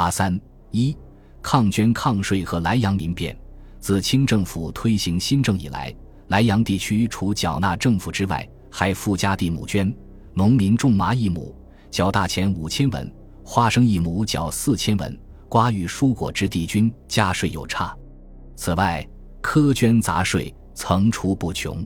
阿三一抗捐抗税和莱阳民变。自清政府推行新政以来，莱阳地区除缴纳政府之外，还附加地亩捐。农民种麻一亩缴大钱五千文，花生一亩缴四千文，瓜与蔬果之地均加税有差。此外，苛捐杂税层出不穷，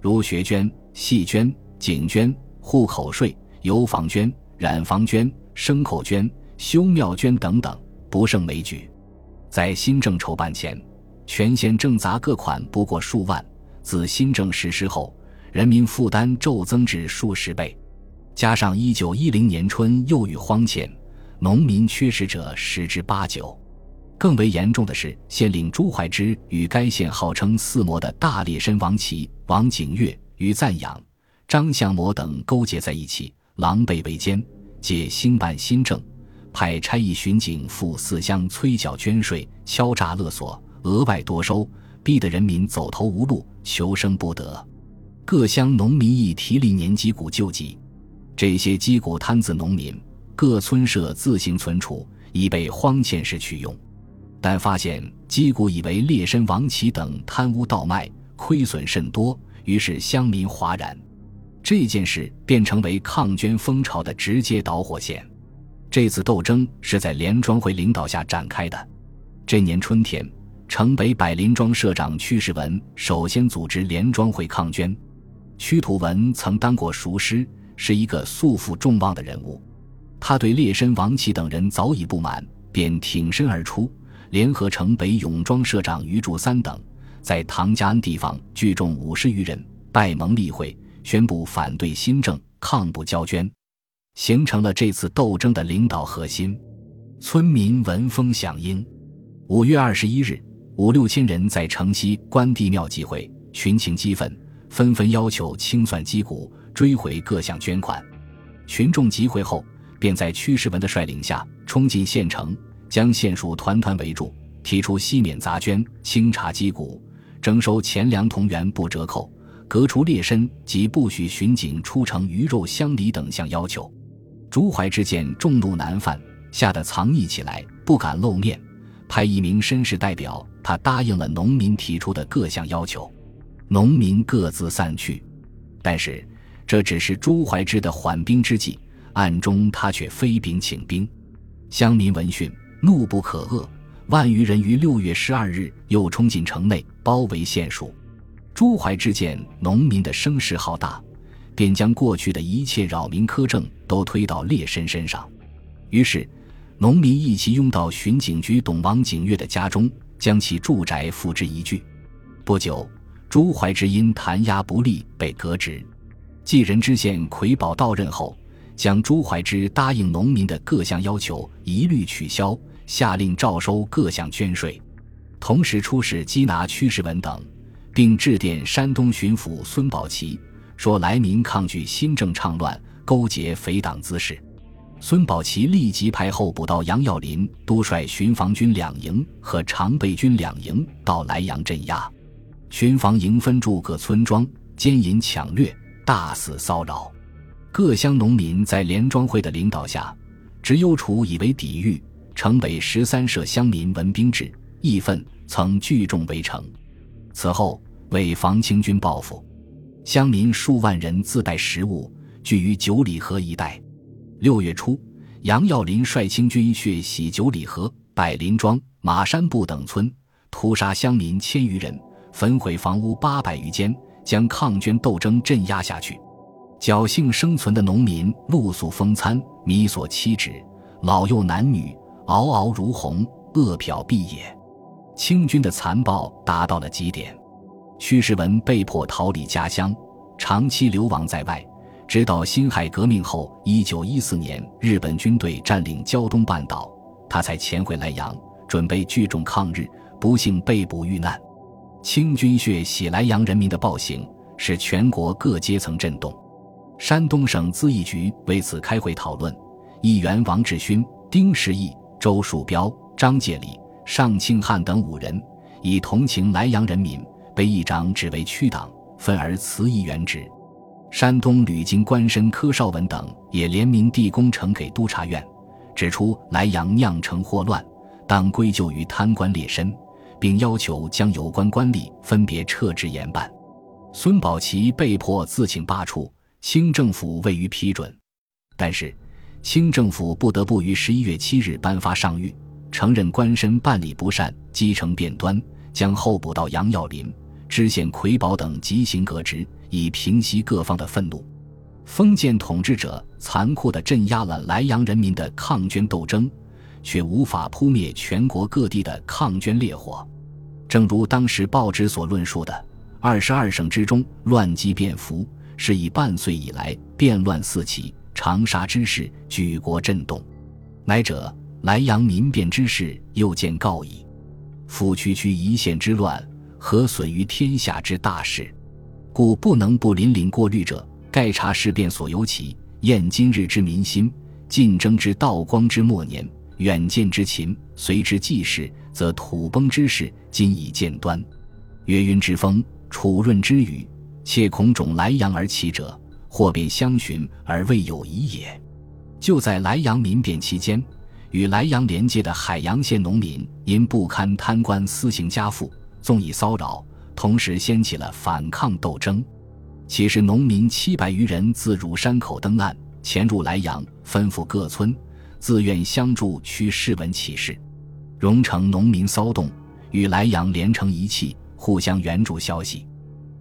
如学捐、戏捐、景捐、户口税、油房捐、染房捐、牲口捐、修庙捐等等，不胜枚举。在新政筹办前，全县正杂各款不过数万，自新政实施后，人民负担骤增至数十倍。加上一九一零年春又遇荒欠，农民缺食者十之八九。更为严重的是，县令朱怀之与该县号称四魔的大烈绅王琦、王景岳、于赞养、张相模等勾结在一起，狼狈为奸，借兴办新政，派差役巡警赴四乡催缴捐税，敲诈勒索。额外多收，逼得人民走投无路，求生不得。各乡农民亦提立年击鼓救济。这些击鼓摊子农民，各村社自行存储，以备荒欠时取用。但发现击鼓以为劣绅王琦等贪污倒卖，亏损甚多，于是乡民哗然。这件事便成为抗捐风潮的直接导火线。这次斗争是在连庄会领导下展开的。这年春天。城北百林庄社长屈世文首先组织联庄会抗捐。屈土文曾当过熟师，是一个素负众望的人物。他对劣绅王琦等人早已不满，便挺身而出，联合城北永庄社长余柱三等，在唐家庵地方聚众五十余人，拜盟立会，宣布反对新政，抗不交捐，形成了这次斗争的领导核心。村民闻风响应。五月二十一日。五六千人在城西关帝庙集会，群情激愤，纷纷要求清算击鼓，追回各项捐款。群众集会后，便在屈世文的率领下冲进县城，将县署团团围住，提出西免杂捐、清查击鼓、征收钱粮同源不折扣、革除劣绅及不许巡警出城鱼肉乡里等项要求。朱怀之见众怒难犯，吓得藏匿起来，不敢露面。派一名绅士代表，他答应了农民提出的各项要求，农民各自散去。但是这只是朱怀之的缓兵之计，暗中他却飞兵请兵。乡民闻讯，怒不可遏，万余人于六月十二日又冲进城内，包围县署。朱怀之见农民的声势浩大，便将过去的一切扰民苛政都推到劣绅身上，于是。农民一齐拥到巡警局董王景岳的家中，将其住宅付之一炬。不久，朱怀之因弹压不力被革职。继任知县魁宝到任后，将朱怀之答应农民的各项要求一律取消，下令照收各项捐税，同时出使缉拿屈世文等，并致电山东巡抚孙宝琦，说来民抗拒新政倡乱，勾结匪党滋事。孙宝琦立即派候补到杨耀林督率巡防军两营和常备军两营到莱阳镇压，巡防营分驻各村庄，奸淫抢掠，大肆骚扰。各乡农民在连庄会的领导下，执忧楚以为抵御。城北十三社乡民闻兵至，义愤，曾聚众围城。此后为防清军报复，乡民数万人自带食物，聚于九里河一带。六月初，杨耀林率清军血洗九里河、百林庄、马山部等村，屠杀乡民千余人，焚毁房屋八百余间，将抗捐斗争镇压下去。侥幸生存的农民露宿风餐，米所妻止，老幼男女嗷嗷如虹，饿殍毙也。清军的残暴达到了极点，屈世文被迫逃离家乡，长期流亡在外。直到辛亥革命后，一九一四年，日本军队占领胶东半岛，他才潜回莱阳，准备聚众抗日，不幸被捕遇难。清军血洗莱阳人民的暴行，使全国各阶层震动。山东省咨议局为此开会讨论，议员王志勋、丁世义、周树标、张介礼、尚庆汉等五人，以同情莱阳人民，被议长指为区党，愤而辞议员职。山东吕京官绅柯绍文等也联名递功呈给督察院，指出莱阳酿成祸乱，当归咎于贪官劣绅，并要求将有关官吏分别撤职严办。孙宝琦被迫自请罢黜，清政府未予批准。但是，清政府不得不于十一月七日颁发上谕，承认官绅办理不善，积成变端，将候补到杨耀林、知县魁宝等极刑革职，以平息各方的愤怒。封建统治者残酷地镇压了莱阳人民的抗捐斗争，却无法扑灭全国各地的抗捐烈火。正如当时报纸所论述的。二十二省之中，乱机变服，是以半岁以来变乱四起，长沙之事举国震动。乃者莱阳民变之事又见告矣。府区区一县之乱，何损于天下之大事？故不能不临临过滤者，盖察事变所由起，验今日之民心，竞争之道光之末年，远见之秦，随之济世，则土崩之势今已见端。岳云之风。楚润之雨，切恐种莱阳而起者，或便相寻而未有疑也。就在莱阳民变期间，与莱阳连接的海阳县农民因不堪贪官私刑加赋、纵以骚扰，同时掀起了反抗斗争。其实，农民七百余人自汝山口登岸，潜入莱阳，吩咐各村自愿相助，驱士文起事。荣城农民骚动，与莱阳连成一气。互相援助消息，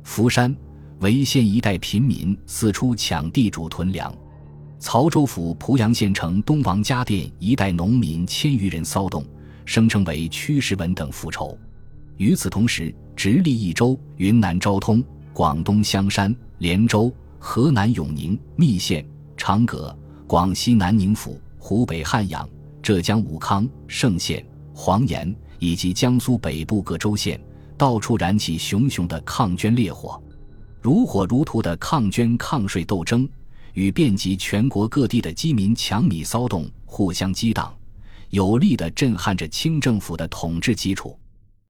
福山、潍县一带贫民四处抢地主囤粮，曹州府濮阳县城东王家店一带农民千余人骚动，声称为屈时文等复仇。与此同时，直隶益州、云南昭通、广东香山、连州、河南永宁、密县、长葛、广西南宁府、湖北汉阳、浙江武康、盛县、黄岩以及江苏北部各州县。到处燃起熊熊的抗捐烈火，如火如荼的抗捐抗税斗争与遍及全国各地的饥民抢米骚动互相激荡，有力地震撼着清政府的统治基础。